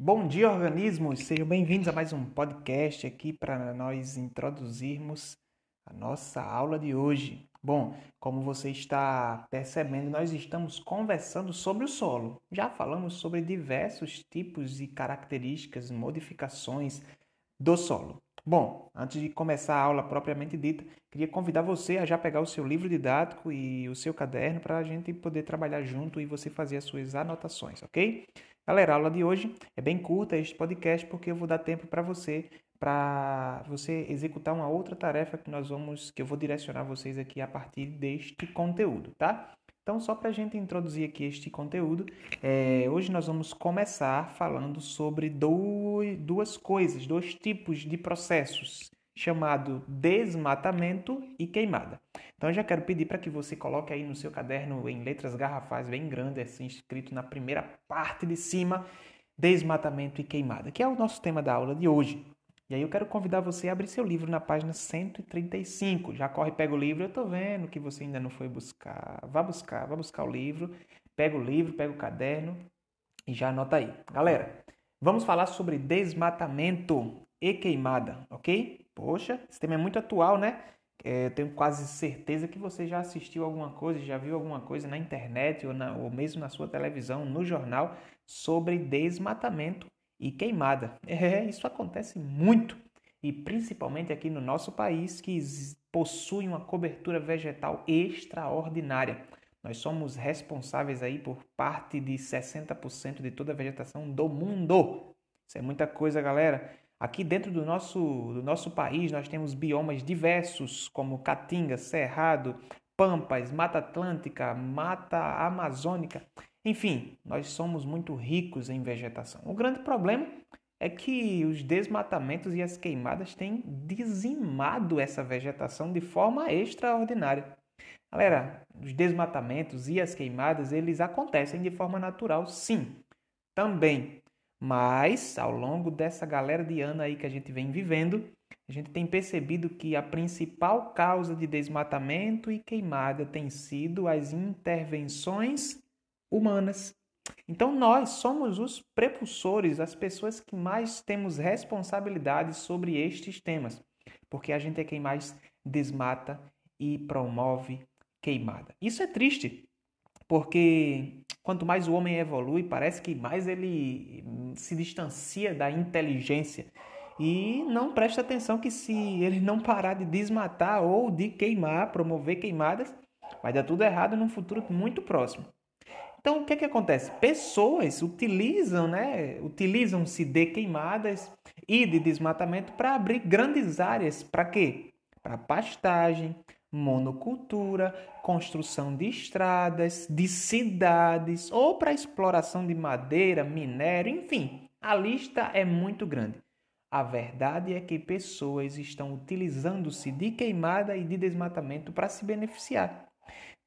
Bom dia, organismos! Sejam bem-vindos a mais um podcast aqui para nós introduzirmos a nossa aula de hoje. Bom, como você está percebendo, nós estamos conversando sobre o solo. Já falamos sobre diversos tipos e características, modificações do solo. Bom, antes de começar a aula propriamente dita, queria convidar você a já pegar o seu livro didático e o seu caderno para a gente poder trabalhar junto e você fazer as suas anotações, ok? Galera, a aula de hoje é bem curta este podcast porque eu vou dar tempo para você para você executar uma outra tarefa que nós vamos que eu vou direcionar vocês aqui a partir deste conteúdo, tá? Então, só para a gente introduzir aqui este conteúdo, é, hoje nós vamos começar falando sobre duas coisas, dois tipos de processos, chamado desmatamento e queimada. Então, eu já quero pedir para que você coloque aí no seu caderno em letras garrafais bem grandes, assim, escrito na primeira parte de cima, desmatamento e queimada, que é o nosso tema da aula de hoje. E aí eu quero convidar você a abrir seu livro na página 135. Já corre, pega o livro. Eu estou vendo que você ainda não foi buscar. Vá buscar, vá buscar o livro. Pega o livro, pega o caderno e já anota aí. Galera, vamos falar sobre desmatamento e queimada, ok? Poxa, esse tema é muito atual, né? É, tenho quase certeza que você já assistiu alguma coisa, já viu alguma coisa na internet ou, na, ou mesmo na sua televisão, no jornal, sobre desmatamento e queimada. É, isso acontece muito e principalmente aqui no nosso país que possui uma cobertura vegetal extraordinária. Nós somos responsáveis aí por parte de 60% de toda a vegetação do mundo. Isso é muita coisa, galera. Aqui dentro do nosso, do nosso país nós temos biomas diversos, como Caatinga, Cerrado, Pampas, Mata Atlântica, Mata Amazônica. Enfim, nós somos muito ricos em vegetação. O grande problema é que os desmatamentos e as queimadas têm dizimado essa vegetação de forma extraordinária. Galera, os desmatamentos e as queimadas, eles acontecem de forma natural, sim, também. Mas, ao longo dessa galera de ano aí que a gente vem vivendo, a gente tem percebido que a principal causa de desmatamento e queimada tem sido as intervenções humanas. Então, nós somos os prepulsores, as pessoas que mais temos responsabilidade sobre estes temas, porque a gente é quem mais desmata e promove queimada. Isso é triste, porque quanto mais o homem evolui, parece que mais ele se distancia da inteligência e não presta atenção que se ele não parar de desmatar ou de queimar, promover queimadas, vai dar tudo errado num futuro muito próximo. Então, o que, é que acontece? Pessoas utilizam, né, utilizam-se de queimadas e de desmatamento para abrir grandes áreas. Para quê? Para pastagem, monocultura, construção de estradas, de cidades ou para exploração de madeira, minério, enfim, a lista é muito grande. A verdade é que pessoas estão utilizando-se de queimada e de desmatamento para se beneficiar.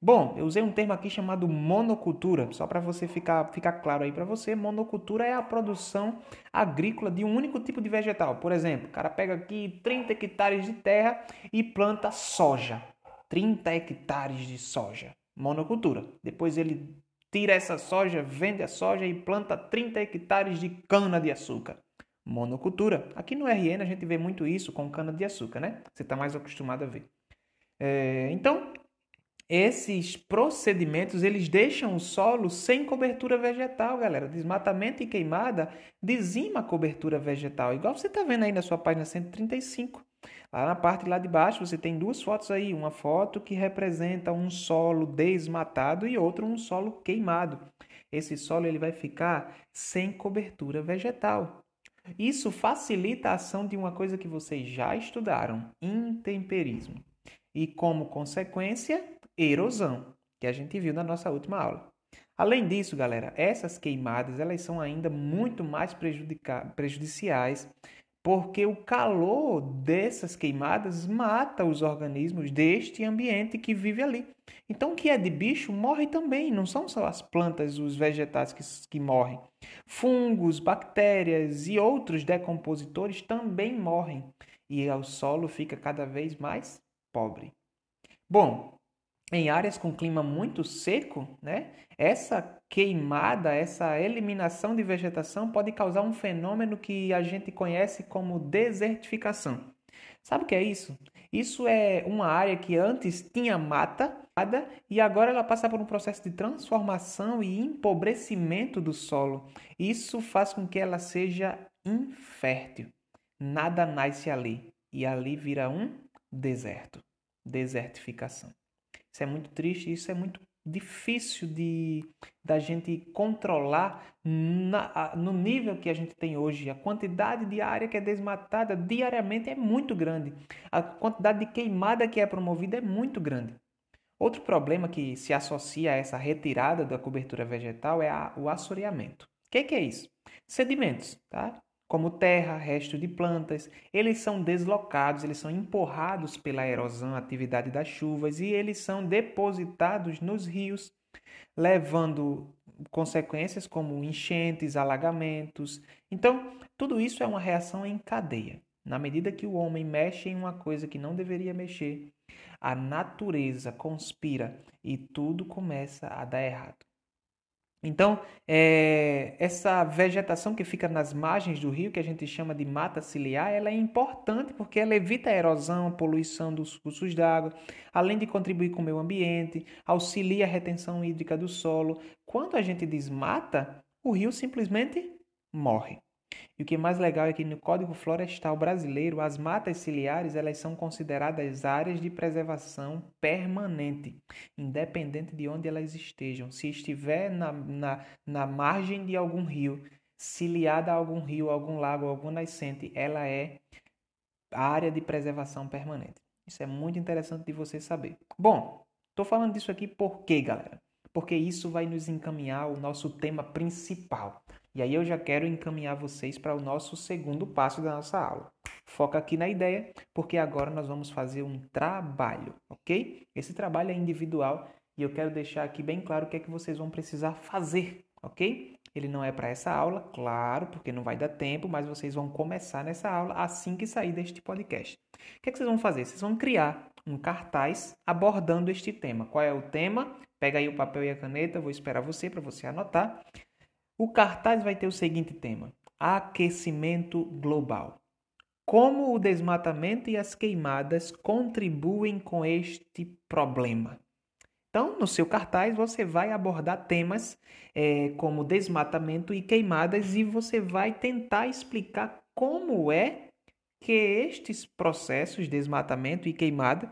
Bom, eu usei um termo aqui chamado monocultura, só para você ficar, ficar claro aí para você, monocultura é a produção agrícola de um único tipo de vegetal. Por exemplo, o cara pega aqui 30 hectares de terra e planta soja. 30 hectares de soja. Monocultura. Depois ele tira essa soja, vende a soja e planta 30 hectares de cana de açúcar. Monocultura. Aqui no RN a gente vê muito isso com cana de açúcar, né? Você está mais acostumado a ver. É, então, esses procedimentos eles deixam o solo sem cobertura vegetal, galera. Desmatamento e queimada dizima a cobertura vegetal, igual você está vendo aí na sua página 135. Lá na parte lá de baixo você tem duas fotos aí, uma foto que representa um solo desmatado e outra um solo queimado. Esse solo ele vai ficar sem cobertura vegetal. Isso facilita a ação de uma coisa que vocês já estudaram, intemperismo. E como consequência, erosão, que a gente viu na nossa última aula. Além disso, galera, essas queimadas elas são ainda muito mais prejudiciais porque o calor dessas queimadas mata os organismos deste ambiente que vive ali. Então, o que é de bicho morre também, não são só as plantas, os vegetais que, que morrem. Fungos, bactérias e outros decompositores também morrem e o solo fica cada vez mais pobre. Bom, em áreas com clima muito seco, né? Essa queimada, essa eliminação de vegetação pode causar um fenômeno que a gente conhece como desertificação. Sabe o que é isso? Isso é uma área que antes tinha mata e agora ela passa por um processo de transformação e empobrecimento do solo. Isso faz com que ela seja infértil. Nada nasce ali e ali vira um deserto, desertificação. Isso é muito triste, isso é muito difícil de da gente controlar na, no nível que a gente tem hoje. A quantidade de área que é desmatada diariamente é muito grande. A quantidade de queimada que é promovida é muito grande. Outro problema que se associa a essa retirada da cobertura vegetal é a, o assoreamento. O que, que é isso? Sedimentos, tá? Como terra, resto de plantas, eles são deslocados, eles são empurrados pela erosão, atividade das chuvas e eles são depositados nos rios, levando consequências como enchentes, alagamentos. Então, tudo isso é uma reação em cadeia. Na medida que o homem mexe em uma coisa que não deveria mexer, a natureza conspira e tudo começa a dar errado. Então, é, essa vegetação que fica nas margens do rio, que a gente chama de mata ciliar, ela é importante porque ela evita a erosão, a poluição dos cursos d'água, além de contribuir com o meio ambiente, auxilia a retenção hídrica do solo. Quando a gente desmata, o rio simplesmente morre. E o que é mais legal é que no Código Florestal Brasileiro, as matas ciliares elas são consideradas áreas de preservação permanente, independente de onde elas estejam. Se estiver na, na, na margem de algum rio, ciliada a algum rio, algum lago, algum nascente, ela é área de preservação permanente. Isso é muito interessante de você saber. Bom, estou falando disso aqui por quê, galera? Porque isso vai nos encaminhar ao nosso tema principal. E aí eu já quero encaminhar vocês para o nosso segundo passo da nossa aula. Foca aqui na ideia, porque agora nós vamos fazer um trabalho, ok? Esse trabalho é individual e eu quero deixar aqui bem claro o que é que vocês vão precisar fazer, ok? Ele não é para essa aula, claro, porque não vai dar tempo, mas vocês vão começar nessa aula assim que sair deste podcast. O que é que vocês vão fazer? Vocês vão criar um cartaz abordando este tema. Qual é o tema? Pega aí o papel e a caneta, vou esperar você para você anotar. O cartaz vai ter o seguinte tema: aquecimento global. Como o desmatamento e as queimadas contribuem com este problema? Então, no seu cartaz, você vai abordar temas é, como desmatamento e queimadas e você vai tentar explicar como é que estes processos, desmatamento e queimada,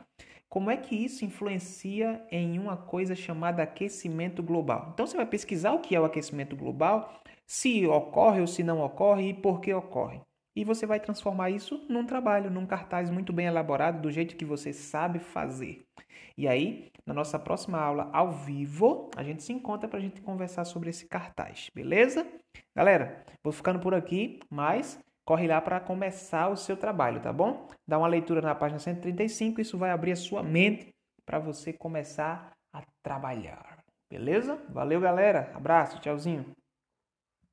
como é que isso influencia em uma coisa chamada aquecimento global? Então você vai pesquisar o que é o aquecimento global, se ocorre ou se não ocorre e por que ocorre. E você vai transformar isso num trabalho, num cartaz muito bem elaborado, do jeito que você sabe fazer. E aí, na nossa próxima aula ao vivo, a gente se encontra para a gente conversar sobre esse cartaz, beleza? Galera, vou ficando por aqui, mas corre lá para começar o seu trabalho, tá bom? Dá uma leitura na página 135, isso vai abrir a sua mente para você começar a trabalhar. Beleza? Valeu, galera. Abraço, tchauzinho.